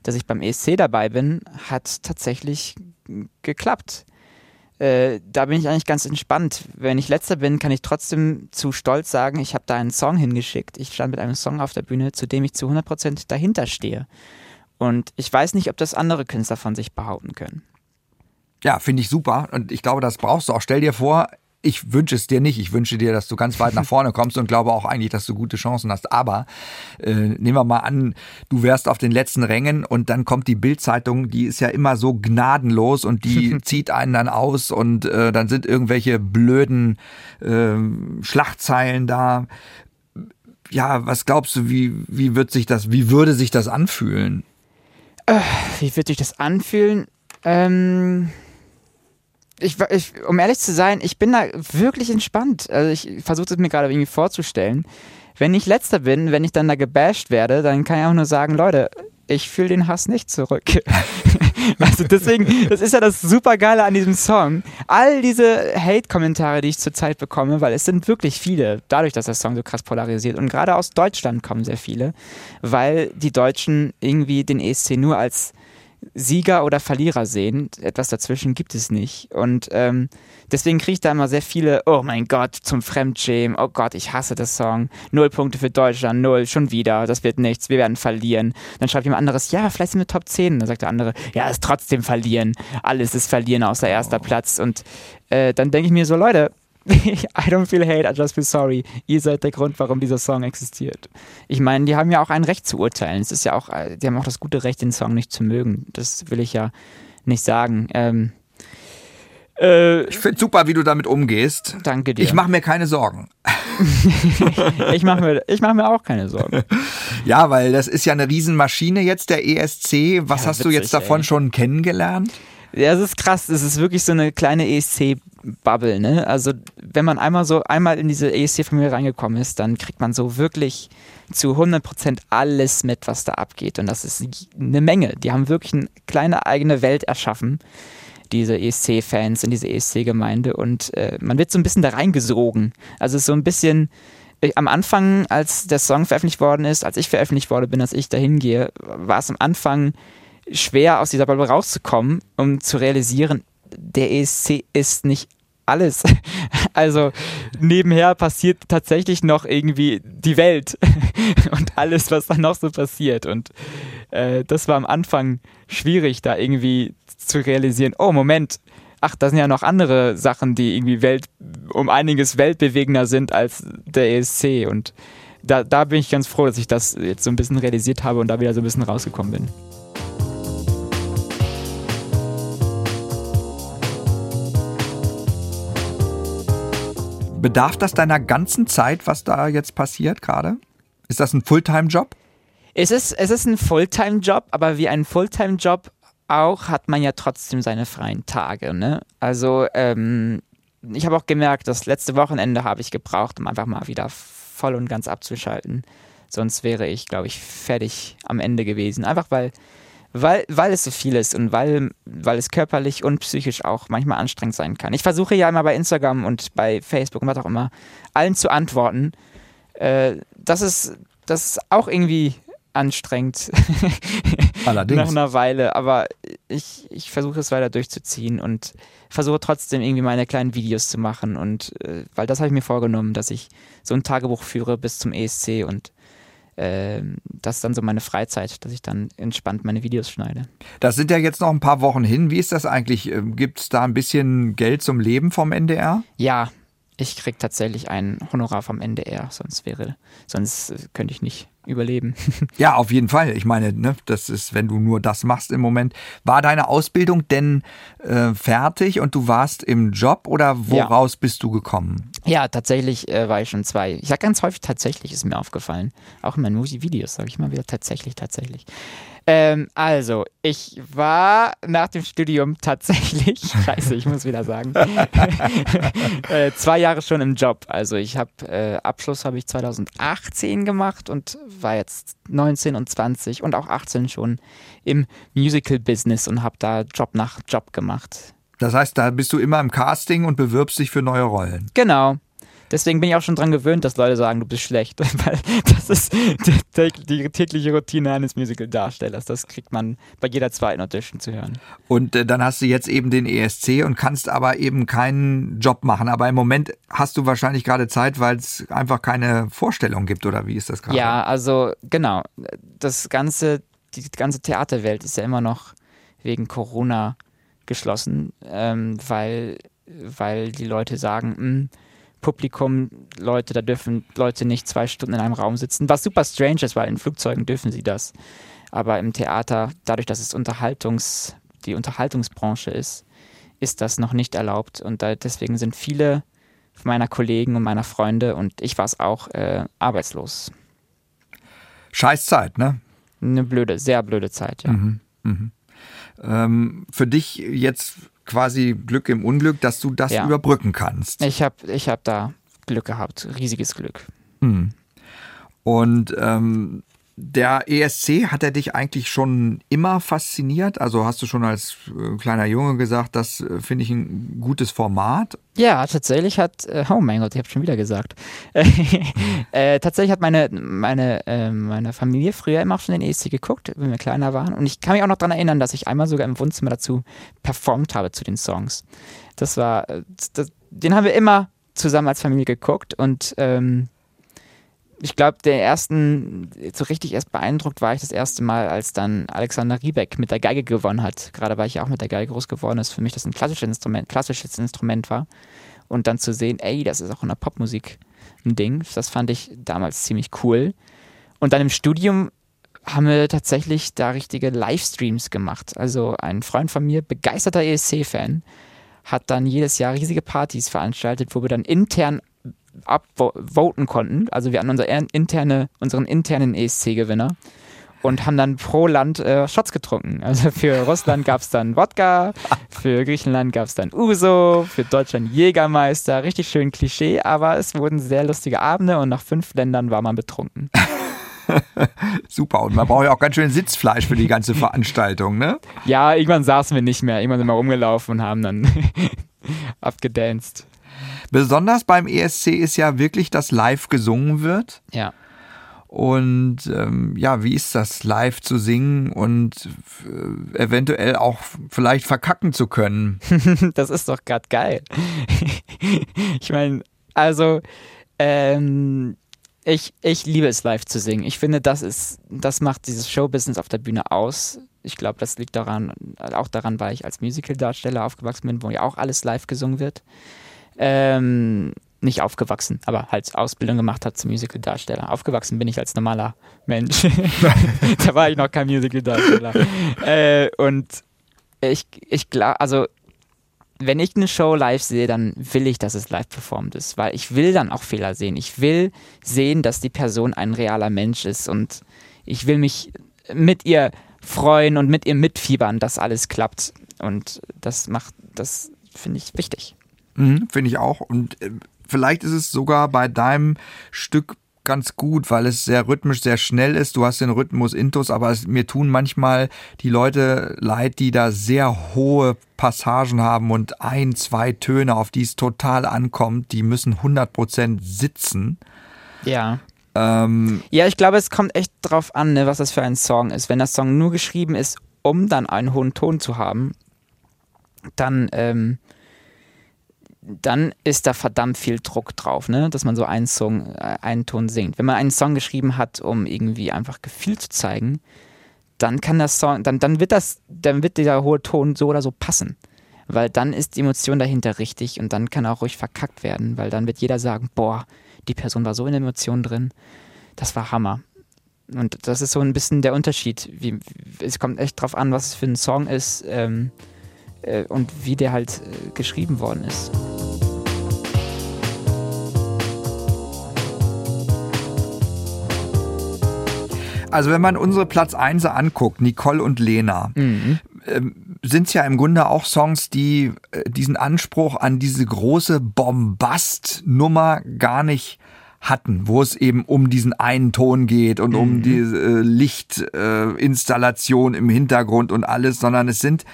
dass ich beim ESC dabei bin, hat tatsächlich geklappt. Äh, da bin ich eigentlich ganz entspannt. Wenn ich letzter bin, kann ich trotzdem zu stolz sagen, ich habe da einen Song hingeschickt. Ich stand mit einem Song auf der Bühne, zu dem ich zu 100% dahinter stehe. Und ich weiß nicht, ob das andere Künstler von sich behaupten können. Ja, finde ich super. Und ich glaube, das brauchst du auch. Stell dir vor, ich wünsche es dir nicht. Ich wünsche dir, dass du ganz weit nach vorne kommst und glaube auch eigentlich, dass du gute Chancen hast. Aber äh, nehmen wir mal an, du wärst auf den letzten Rängen und dann kommt die Bildzeitung, die ist ja immer so gnadenlos und die zieht einen dann aus und äh, dann sind irgendwelche blöden äh, Schlagzeilen da. Ja, was glaubst du, wie, wie wird sich das, wie würde sich das anfühlen? Wie wird sich das anfühlen? Ähm, ich, ich, um ehrlich zu sein, ich bin da wirklich entspannt. Also ich versuche es mir gerade irgendwie vorzustellen. Wenn ich letzter bin, wenn ich dann da gebasht werde, dann kann ich auch nur sagen, Leute, ich fühle den Hass nicht zurück. also deswegen, das ist ja das Supergeile an diesem Song. All diese Hate-Kommentare, die ich zurzeit bekomme, weil es sind wirklich viele, dadurch, dass der Song so krass polarisiert. Und gerade aus Deutschland kommen sehr viele, weil die Deutschen irgendwie den ESC nur als Sieger oder Verlierer sehen. Etwas dazwischen gibt es nicht. Und ähm, deswegen kriege ich da immer sehr viele, oh mein Gott, zum Fremdschämen, oh Gott, ich hasse das Song. Null Punkte für Deutschland, null, schon wieder, das wird nichts, wir werden verlieren. Dann schreibt jemand anderes, ja, vielleicht sind wir Top 10. Dann sagt der andere, ja, ist trotzdem verlieren. Alles ist verlieren außer erster Platz. Und äh, dann denke ich mir so, Leute, I don't feel hate, I just feel sorry. Ihr seid der Grund, warum dieser Song existiert. Ich meine, die haben ja auch ein Recht zu urteilen. Es ist ja auch, äh, die haben auch das gute Recht, den Song nicht zu mögen. Das will ich ja nicht sagen. Ähm, äh, Ich finde super, wie du damit umgehst. danke dir. Ich mache mir keine Sorgen. ich mache mir, ich mach mir auch keine Sorgen. Ja, weil das ist ja eine Riesenmaschine jetzt, der ESC. Was Ja, hast du witzig, jetzt davon ey. schon kennengelernt? Ja, es ist krass. Es ist wirklich so eine kleine ESC-Bubble, ne? Also, wenn man einmal so, einmal in diese ESC-Familie reingekommen ist, dann kriegt man so wirklich zu 100% alles mit, was da abgeht. Und das ist eine Menge. Die haben wirklich eine kleine eigene Welt erschaffen, diese ESC-Fans in diese ESC-Gemeinde. Und äh, man wird so ein bisschen da reingesogen. Also, es ist so ein bisschen. äh, Am Anfang, als der Song veröffentlicht worden ist, als ich veröffentlicht worden bin, als ich dahin gehe, war es am Anfang schwer, aus dieser Bubble rauszukommen, um zu realisieren, der ESC ist nicht alles. Also nebenher passiert tatsächlich noch irgendwie die Welt und alles, was da noch so passiert. Und äh, das war am Anfang schwierig, da irgendwie zu realisieren, oh Moment, ach, da sind ja noch andere Sachen, die irgendwie Welt, um einiges weltbewegender sind als der ESC. Und da, da bin ich ganz froh, dass ich das jetzt so ein bisschen realisiert habe und da wieder so ein bisschen rausgekommen bin. Bedarf das deiner ganzen Zeit, was da jetzt passiert gerade? Ist das ein Fulltime-Job? Es ist, es ist ein Fulltime-Job, aber wie ein Fulltime-Job auch hat man ja trotzdem seine freien Tage. Ne? Also ähm, ich habe auch gemerkt, das letzte Wochenende habe ich gebraucht, um einfach mal wieder voll und ganz abzuschalten. Sonst wäre ich, glaube ich, fertig am Ende gewesen. Einfach weil, weil, weil es so viel ist und weil, weil es körperlich und psychisch auch manchmal anstrengend sein kann. Ich versuche ja immer bei Instagram und bei Facebook und was auch immer allen zu antworten. Äh, das, ist, das ist auch irgendwie anstrengend. Allerdings. Nach einer Weile. Aber ich, ich versuche es weiter durchzuziehen und versuche trotzdem irgendwie meine kleinen Videos zu machen. Und äh, weil das habe ich mir vorgenommen, dass ich so ein Tagebuch führe bis zum ESC und äh, das ist dann so meine Freizeit, dass ich dann entspannt meine Videos schneide. Das sind ja jetzt noch ein paar Wochen hin. Wie ist das eigentlich? Ähm, Gibt es da ein bisschen Geld zum Leben vom NDR? Ja, ich kriege tatsächlich ein Honorar vom NDR, sonst wäre, sonst könnte ich nicht überleben. Ja, auf jeden Fall. Ich meine, ne, das ist, wenn du nur das machst im Moment. War deine Ausbildung denn äh, fertig und du warst im Job oder woraus ja. bist du gekommen? Ja, tatsächlich äh, war ich schon zwei. Ich sage ganz häufig tatsächlich, ist mir aufgefallen. Auch in meinen Musikvideos sage ich mal wieder tatsächlich, tatsächlich. Ähm, also, ich war nach dem Studium tatsächlich, scheiße, ich muss wieder sagen, äh, zwei Jahre schon im Job. Also ich habe äh, Abschluss habe ich 2018 gemacht und war jetzt 19 und 20 und auch 18 schon im Musical-Business und habe da Job nach Job gemacht. Das heißt, da bist du immer im Casting und bewirbst dich für neue Rollen. Genau. Deswegen bin ich auch schon dran gewöhnt, dass Leute sagen, du bist schlecht, weil das ist die, tägliche Routine eines Musical-Darstellers. Das kriegt man bei jeder zweiten Audition zu hören. Und äh, dann hast du jetzt eben den ESC und kannst aber eben keinen Job machen. Aber im Moment hast du wahrscheinlich gerade Zeit, weil es einfach keine Vorstellung gibt, oder wie ist das gerade? Ja, also genau. Das ganze, die ganze Theaterwelt ist ja immer noch wegen Corona geschlossen, ähm, weil, weil die Leute sagen, mh, hm, Publikum, Leute, da dürfen Leute nicht zwei Stunden in einem Raum sitzen, was super strange ist, weil in Flugzeugen dürfen sie das. Aber im Theater, dadurch, dass es Unterhaltungs, die Unterhaltungsbranche ist, ist das noch nicht erlaubt. Und da, deswegen sind viele meiner Kollegen und meiner Freunde und ich war es auch äh, arbeitslos. Scheiß Zeit, ne? Eine blöde, sehr blöde Zeit, ja. Mhm, mh. ähm, für dich jetzt quasi Glück im Unglück, dass du das ja. überbrücken kannst. Ich habe ich hab da Glück gehabt, riesiges Glück. Hm. Und ähm, der ESC, hat er dich eigentlich schon immer fasziniert? Also hast du schon als äh, kleiner Junge gesagt, das äh, finde ich ein gutes Format? Ja, tatsächlich hat, äh, oh mein Gott, ich habe schon wieder gesagt. äh, tatsächlich hat meine, meine, äh, meine Familie früher immer auch schon den ESC geguckt, wenn wir kleiner waren. Und ich kann mich auch noch daran erinnern, dass ich einmal sogar im Wohnzimmer dazu performt habe zu den Songs. Das war, das, den haben wir immer zusammen als Familie geguckt und ähm, ich glaube, der ersten, so richtig erst beeindruckt war ich das erste Mal, als dann Alexander Riebeck mit der Geige gewonnen hat. Gerade weil ich ja auch mit der Geige groß geworden ist, für mich das ein klassisches Instrument, klassisches Instrument war. Und dann zu sehen, ey, das ist auch in der Popmusik ein Ding, das fand ich damals ziemlich cool. Und dann im Studium haben wir tatsächlich da richtige Livestreams gemacht. Also ein Freund von mir, begeisterter ESC-Fan, hat dann jedes Jahr riesige Partys veranstaltet, wo wir dann intern abvoten konnten. Also wir hatten unsere interne, unseren internen ESC-Gewinner und haben dann pro Land äh, Shots getrunken. Also für Russland gab es dann Wodka, für Griechenland gab es dann Uso, für Deutschland Jägermeister. Richtig schön Klischee, aber es wurden sehr lustige Abende und nach fünf Ländern war man betrunken. Super, und man braucht ja auch ganz schön Sitzfleisch für die ganze Veranstaltung, ne? Ja, irgendwann saßen wir nicht mehr. Irgendwann sind wir rumgelaufen und haben dann abgedanced. Besonders beim ESC ist ja wirklich, dass live gesungen wird. Ja. Und ähm, ja, wie ist das, live zu singen und äh, eventuell auch vielleicht verkacken zu können? das ist doch gerade geil. ich meine, also ähm, ich, ich liebe es live zu singen. Ich finde, das ist, das macht dieses Showbusiness auf der Bühne aus. Ich glaube, das liegt daran, auch daran, weil ich als Musical-Darsteller aufgewachsen bin, wo ja auch alles live gesungen wird. Ähm, nicht aufgewachsen, aber halt Ausbildung gemacht hat zum Musical-Darsteller. Aufgewachsen bin ich als normaler Mensch. da war ich noch kein Musical-Darsteller. äh, und ich, ich glaube, also wenn ich eine Show live sehe, dann will ich, dass es live performt ist, weil ich will dann auch Fehler sehen. Ich will sehen, dass die Person ein realer Mensch ist und ich will mich mit ihr freuen und mit ihr mitfiebern, dass alles klappt. Und das macht, das finde ich wichtig. Mhm, Finde ich auch. Und äh, vielleicht ist es sogar bei deinem Stück ganz gut, weil es sehr rhythmisch, sehr schnell ist. Du hast den Rhythmus Intus, aber es, mir tun manchmal die Leute leid, die da sehr hohe Passagen haben und ein, zwei Töne, auf die es total ankommt, die müssen 100% sitzen. Ja. Ähm, Ja, ich glaube, es kommt echt drauf an, ne, was das für ein Song ist. Wenn das Song nur geschrieben ist, um dann einen hohen Ton zu haben, dann, ähm, dann ist da verdammt viel Druck drauf, ne? dass man so einen Song, äh, einen Ton singt. Wenn man einen Song geschrieben hat, um irgendwie einfach Gefühl zu zeigen, dann kann das Song, dann, dann wird das, dann wird dieser hohe Ton so oder so passen. Weil dann ist die Emotion dahinter richtig und dann kann auch ruhig verkackt werden, weil dann wird jeder sagen, boah, die Person war so in der Emotion drin, das war Hammer. Und das ist so ein bisschen der Unterschied. Wie, es kommt echt drauf an, was es für ein Song ist ähm, äh, und wie der halt äh, geschrieben worden ist. Also wenn man unsere Platz 1 anguckt, Nicole und Lena, Mhm. sind es ja im Grunde auch Songs, die äh, diesen Anspruch an diese große Bombast-Nummer gar nicht hatten, wo es eben um diesen einen Ton geht und um diese äh, Lichtinstallation äh, im Hintergrund und alles, sondern es sind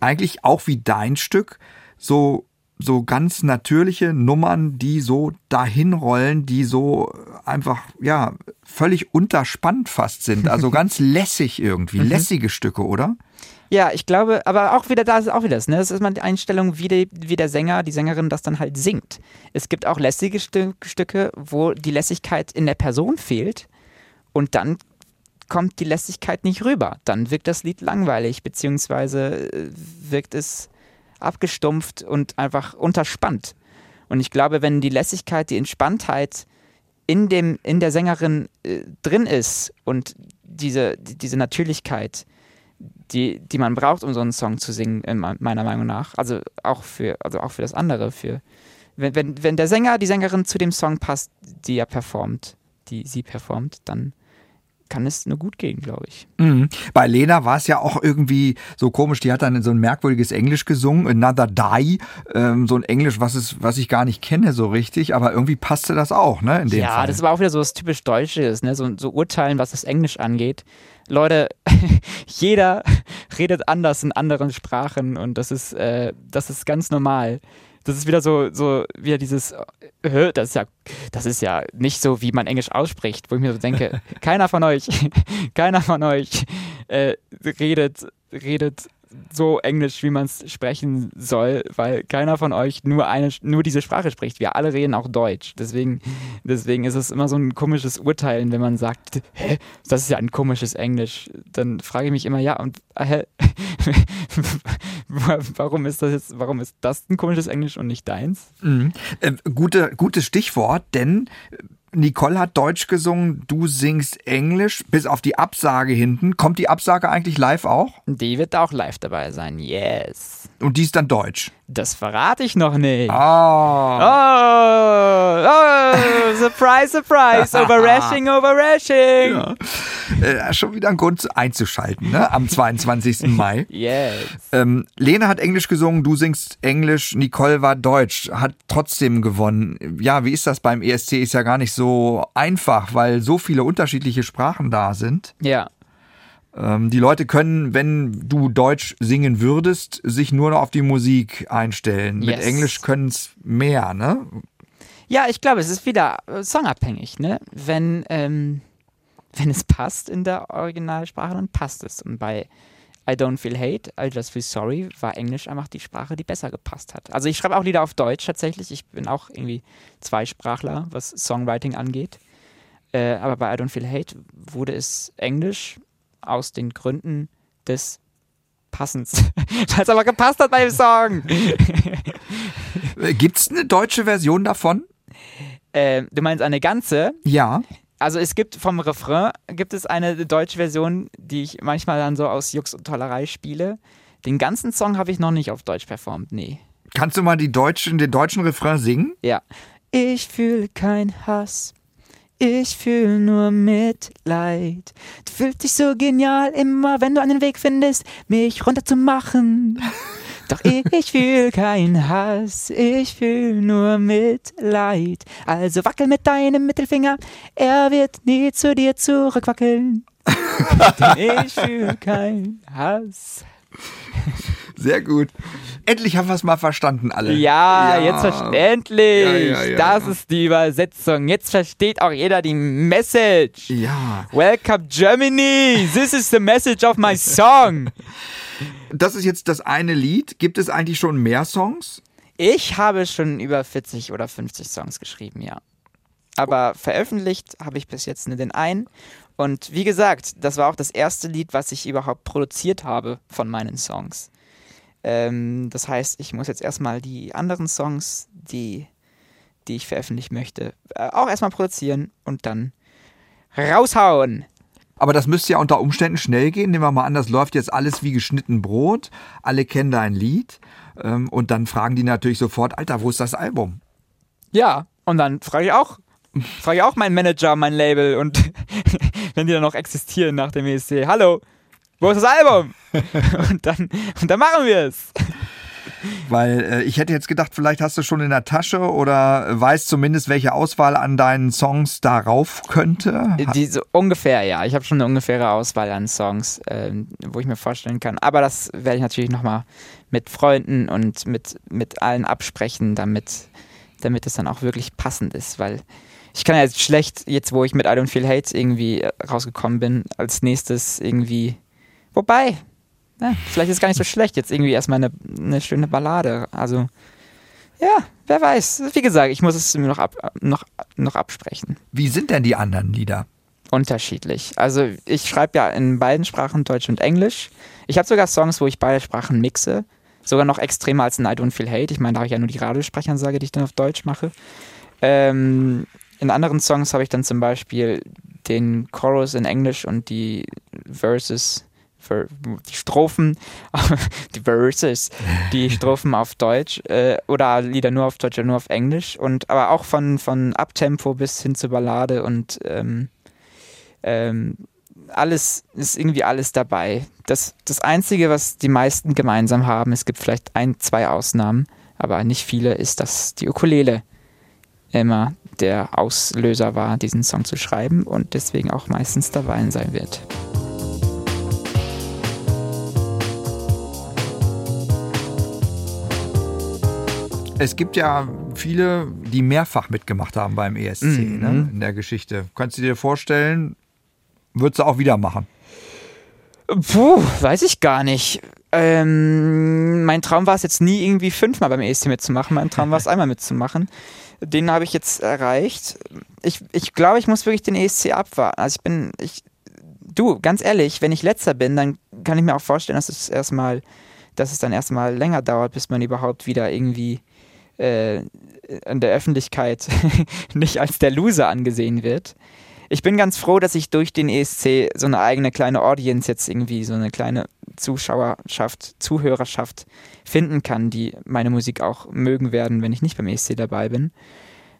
eigentlich auch wie dein Stück so so ganz natürliche Nummern, die so dahin rollen, die so einfach ja völlig unterspannt fast sind, also ganz lässig irgendwie, lässige Stücke, oder? Ja, ich glaube, aber auch wieder, da ist auch wieder das, ne? Das ist mal die Einstellung, wie, die, wie der Sänger, die Sängerin das dann halt singt. Es gibt auch lässige Stü Stücke, wo die Lässigkeit in der Person fehlt und dann kommt die Lässigkeit nicht rüber. Dann wirkt das Lied langweilig, beziehungsweise äh, wirkt es abgestumpft und einfach unterspannt. Und ich glaube, wenn die Lässigkeit, die Entspanntheit in, dem, in der Sängerin äh, drin ist und diese, die, diese Natürlichkeit, die, die man braucht, um so einen Song zu singen, in me- meiner Meinung nach. Also auch für, also auch für das andere. Für, wenn, wenn, wenn der Sänger, die Sängerin zu dem Song passt, die er performt, die sie performt, dann kann es nur gut gehen, glaube ich. Mhm. Bei Lena war es ja auch irgendwie so komisch, die hat dann so ein merkwürdiges Englisch gesungen, Another Die, ähm, so ein Englisch, was, es, was ich gar nicht kenne so richtig, aber irgendwie passte das auch, ne, ja, Fall. das war auch wieder so was typisch Deutsches, ne? so, so Urteilen, was das Englisch angeht. Leute, jeder redet anders in anderen Sprachen und das ist, äh, das ist ganz normal. Das ist wieder so, so wieder dieses, äh, das ist ja, das ist ja nicht so, wie man Englisch ausspricht, wo ich mir so denke, keiner von euch, keiner von euch äh, redet, redet so Englisch, wie man es sprechen soll, weil keiner von euch nur eine, nur diese Sprache spricht. Wir alle reden auch Deutsch. Deswegen, deswegen ist es immer so ein komisches Urteilen, wenn man sagt, hä, das ist ja ein komisches Englisch. Dann frage ich mich immer, ja, und hä, warum ist das jetzt, warum ist das ein komisches Englisch und nicht deins? Mhm. Äh, gute, gutes Stichwort, denn Nicole hat Deutsch gesungen, du singst Englisch, bis auf die Absage hinten. Kommt die Absage eigentlich live auch? Die wird auch live dabei sein. Yes. Und die ist dann Deutsch. Das verrate ich noch nicht. Ah. Oh, oh, surprise, surprise, overrashing, overrashing. Ja. Äh, schon wieder ein Grund einzuschalten, ne? Am 22. Mai. Yes. Ähm, Lena hat Englisch gesungen, du singst Englisch, Nicole war Deutsch, hat trotzdem gewonnen. Ja, wie ist das beim ESC? Ist ja gar nicht so einfach, weil so viele unterschiedliche Sprachen da sind. Ja. Ähm, die Leute können, wenn du Deutsch singen würdest, sich nur noch auf die Musik einstellen. Mit Yes. Englisch können es mehr, ne? Ja, ich glaube, es ist wieder äh, songabhängig, ne? Wenn, ähm, wenn es passt in der Originalsprache, dann passt es. Und bei I Don't Feel Hate, I Just Feel Sorry war Englisch einfach die Sprache, die besser gepasst hat. Also ich schreibe auch Lieder auf Deutsch tatsächlich. Ich bin auch irgendwie Zweisprachler, was Songwriting angeht. Äh, aber bei I Don't Feel Hate wurde es Englisch aus den Gründen des Passens. Weil es aber gepasst hat bei dem Song. Äh, Gibt's eine deutsche Version davon? äh, du meinst eine ganze? Ja. Also es gibt vom Refrain gibt es eine deutsche Version, die ich manchmal dann so aus Jux und Tollerei spiele. Den ganzen Song habe ich noch nicht auf Deutsch performt, nee. Kannst du mal die deutschen, den deutschen Refrain singen? Ja. Ich fühle kein Hass. Ich fühle nur Mitleid. Du fühlst dich so genial immer, wenn du einen Weg findest, mich runterzumachen. Doch ich fühle kein Hass, ich fühle nur Mitleid. Also wackel mit deinem Mittelfinger, er wird nie zu dir zurückwackeln. Denn ich fühle kein Hass. Sehr gut. Endlich haben wir es mal verstanden, alle. Ja, Ja. jetzt verständlich. Ja, ja, das ist die Übersetzung. Jetzt versteht auch jeder die Message. Ja. Welcome Germany. This is the message of my song. Das ist jetzt das eine Lied. Gibt es eigentlich schon mehr Songs? Ich habe schon über 40 oder 50 Songs geschrieben, ja. Aber veröffentlicht habe ich bis jetzt nur den einen. Und wie gesagt, das war auch das erste Lied, was ich überhaupt produziert habe von meinen Songs. Ähm, das heißt, ich muss jetzt erstmal die anderen Songs, die, die ich veröffentlichen möchte, äh, auch erstmal produzieren und dann raushauen. Aber das müsste ja unter Umständen schnell gehen. Nehmen wir mal an, das läuft jetzt alles wie geschnitten Brot. Alle kennen dein Lied. Ähm, Und dann fragen die natürlich sofort, Alter, wo ist das Album? Ja, und dann frage ich auch, frage ich auch meinen Manager, mein Label und wenn die dann noch existieren nach dem ESC, hallo, wo ist das Album? und dann, und dann machen wir es. Weil äh, ich hätte jetzt gedacht, vielleicht hast du schon in der Tasche oder weißt zumindest, welche Auswahl an deinen Songs darauf könnte. Die, so ungefähr, ja. Ich habe schon eine ungefähre Auswahl an Songs, ähm, wo ich mir vorstellen kann. Aber das werde ich natürlich nochmal mit Freunden und mit, mit allen absprechen, damit, damit es dann auch wirklich passend ist. Weil ich kann ja jetzt schlecht, jetzt wo ich mit I Don't Feel Hate irgendwie äh, rausgekommen bin, als nächstes irgendwie. Wobei, ja, vielleicht ist es gar nicht so schlecht, jetzt irgendwie erstmal eine, eine schöne Ballade. Also, ja, wer weiß. Wie gesagt, ich muss es mir noch, ab, noch, noch absprechen Wie sind denn die anderen Lieder? unterschiedlich. Also ich schreibe ja in beiden Sprachen, Deutsch und Englisch. Ich habe sogar Songs, wo ich beide Sprachen mixe. Sogar noch extremer als in I Don't Feel Hate. Ich meine, da habe ich ja nur die Radiosprechansage, die ich dann auf Deutsch mache. Ähm, in anderen Songs habe ich dann zum Beispiel den Chorus in Englisch und die Verses, Ver- die Strophen, die Verses, die Strophen auf Deutsch äh, oder Lieder nur auf Deutsch oder nur auf Englisch und aber auch von, von Abtempo bis hin zur Ballade und ähm, ähm, alles ist irgendwie alles dabei. Das, das Einzige, was die meisten gemeinsam haben, es gibt vielleicht ein, zwei Ausnahmen, aber nicht viele, ist, dass die Ukulele immer der Auslöser war, diesen Song zu schreiben und deswegen auch meistens dabei sein wird. Es gibt ja viele, die mehrfach mitgemacht haben beim ESC Mhm. ne, in der Geschichte. Kannst du dir vorstellen, würdest du auch wieder machen? Puh, weiß ich gar nicht. Ähm, mein Traum war es jetzt nie irgendwie fünfmal beim ESC mitzumachen. Mein Traum war es einmal mitzumachen. Den habe ich jetzt erreicht. Ich, ich glaube, ich muss wirklich den ESC abwarten. Also ich bin, ich, du, ganz ehrlich, wenn ich letzter bin, dann kann ich mir auch vorstellen, dass es erstmal, dass es dann erstmal länger dauert, bis man überhaupt wieder irgendwie äh, in der Öffentlichkeit nicht als der Loser angesehen wird. Ich bin ganz froh, dass ich durch den ESC so eine eigene kleine Audience jetzt irgendwie, so eine kleine Zuschauerschaft, Zuhörerschaft finden kann, die meine Musik auch mögen werden, wenn ich nicht beim ESC dabei bin.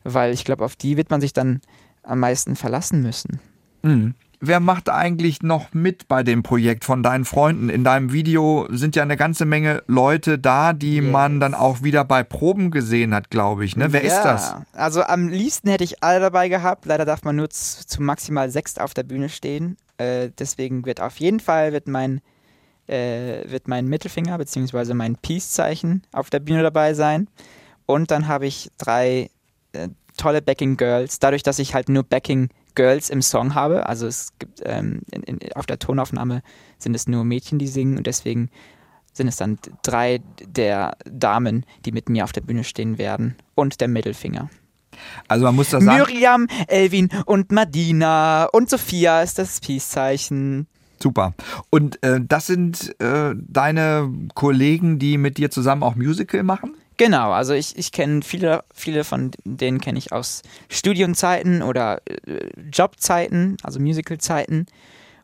Weil ich glaube, auf die wird man sich dann am meisten verlassen müssen. Mhm. Wer macht eigentlich noch mit bei dem Projekt von deinen Freunden? In deinem Video sind ja eine ganze Menge Leute da, die Yes. man dann auch wieder bei Proben gesehen hat, glaube ich. Ne? Wer ist das? Also am liebsten hätte ich alle dabei gehabt. Leider darf man nur zu, zu maximal sechs auf der Bühne stehen. Äh, deswegen wird auf jeden Fall wird mein, äh, wird mein Mittelfinger bzw. mein Peace-Zeichen auf der Bühne dabei sein. Und dann habe ich drei äh, tolle Backing Girls. Dadurch, dass ich halt nur Backing Girls im Song habe, also es gibt ähm, in, in, auf der Tonaufnahme sind es nur Mädchen, die singen und deswegen sind es dann drei der Damen, die mit mir auf der Bühne stehen werden und der Mittelfinger. Also man muss das sagen. Miriam, Elvin und Madina und Sophia ist das Peace-Zeichen. Super. Und äh, das sind äh, deine Kollegen, die mit dir zusammen auch Musical machen? Genau, also ich, ich kenne viele, viele von denen kenne ich aus Studienzeiten oder äh, Jobzeiten, also Musicalzeiten.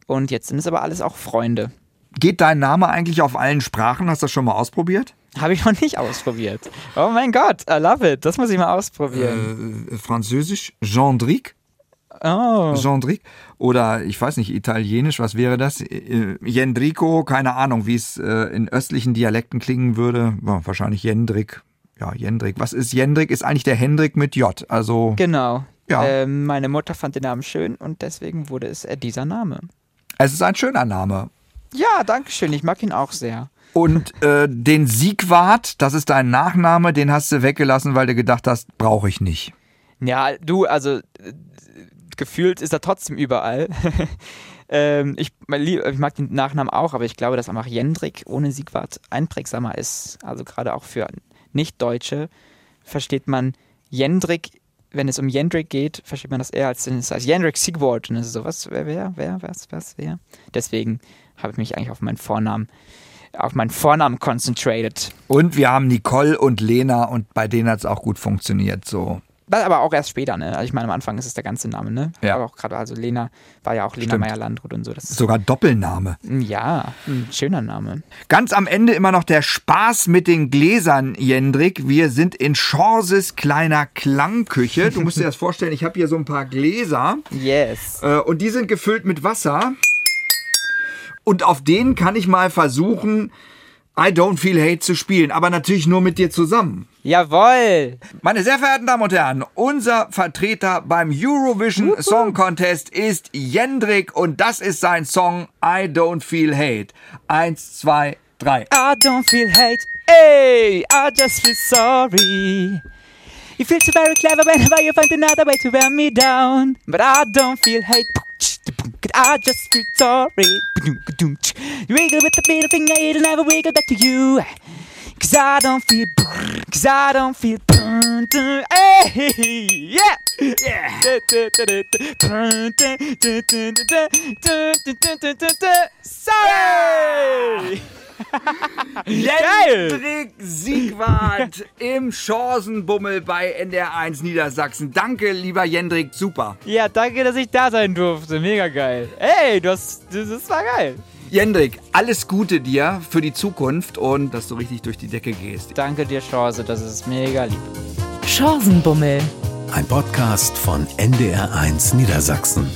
Und jetzt sind es aber alles auch Freunde. Geht dein Name eigentlich auf allen Sprachen? Hast du das schon mal ausprobiert? Habe ich noch nicht ausprobiert. Oh mein Gott, I love it. Das muss ich mal ausprobieren. Äh, Französisch, Gendrique. Oh. Gendrique. Oder ich weiß nicht, Italienisch, was wäre das? Äh, Jendrico, keine Ahnung, wie es äh, in östlichen Dialekten klingen würde. Ja, wahrscheinlich Jendrik. Ja, Jendrik. Was ist Jendrik? Ist eigentlich der Hendrik mit J. Also, Genau. Ja. Ähm, meine Mutter fand den Namen schön und deswegen wurde es äh, dieser Name. es ist ein schöner Name. Ja, danke schön. Ich mag ihn auch sehr. Und äh, den Siegwart, das ist dein Nachname, den hast du weggelassen, weil du gedacht hast, brauche ich nicht. Ja, du, also äh, gefühlt ist er trotzdem überall. ähm, ich, ich mag den Nachnamen auch, aber ich glaube, dass einfach Jendrik ohne Siegwart einprägsamer ist. Also gerade auch für Nicht-Deutsche versteht man Jendrik, wenn es um Jendrik geht, versteht man das eher als, als Jendrik Siegwart. Und es ist so, was, wer, wer, wer, was, was, wer? Deswegen habe ich mich eigentlich auf meinen Vornamen, auf meinen Vornamen concentrated. Und wir haben Nicole und Lena und bei denen hat es auch gut funktioniert. So. Das aber auch erst später, ne? Also ich meine, am Anfang ist es der ganze Name, ne? Ja. Aber auch gerade, also Lena war ja auch Lena. Meyer-Landrut und so. Das ist Sogar Doppelname. ja, ein schöner Name. Ganz am Ende immer noch der Spaß mit den Gläsern, Jendrik. Wir sind in Chances kleiner Klangküche. Du musst dir das vorstellen, ich habe hier so ein paar Gläser Yes. äh, und die sind gefüllt mit Wasser. Und auf denen kann ich mal versuchen, I Don't Feel Hate zu spielen, aber natürlich nur mit dir zusammen. Jawohl! Meine sehr verehrten Damen und Herren, unser Vertreter beim Eurovision Song Contest ist Jendrik und das ist sein Song I Don't Feel Hate. Eins, zwei, drei. I don't feel hate. Hey, I just feel sorry. You feel so very clever whenever you find another way to wear me down. But I don't feel hate. I just feel sorry. You wiggle with the middle finger, it'll never wiggle back to you. Cause I don't feel, cause I don't feel, hey, yeah, yeah. Sorry! Geil! Jendrik Siegwart im Chancenbummel bei NDR1 Niedersachsen. Danke, lieber Jendrik, super. Ja, danke, dass ich da sein durfte. Mega geil. Ey, du hast, das, das war geil. Jendrik, alles Gute dir für die Zukunft und dass du richtig durch die Decke gehst. Danke dir, Chance, das ist mega lieb. Chancenbummel. Ein Podcast von NDR1 Niedersachsen.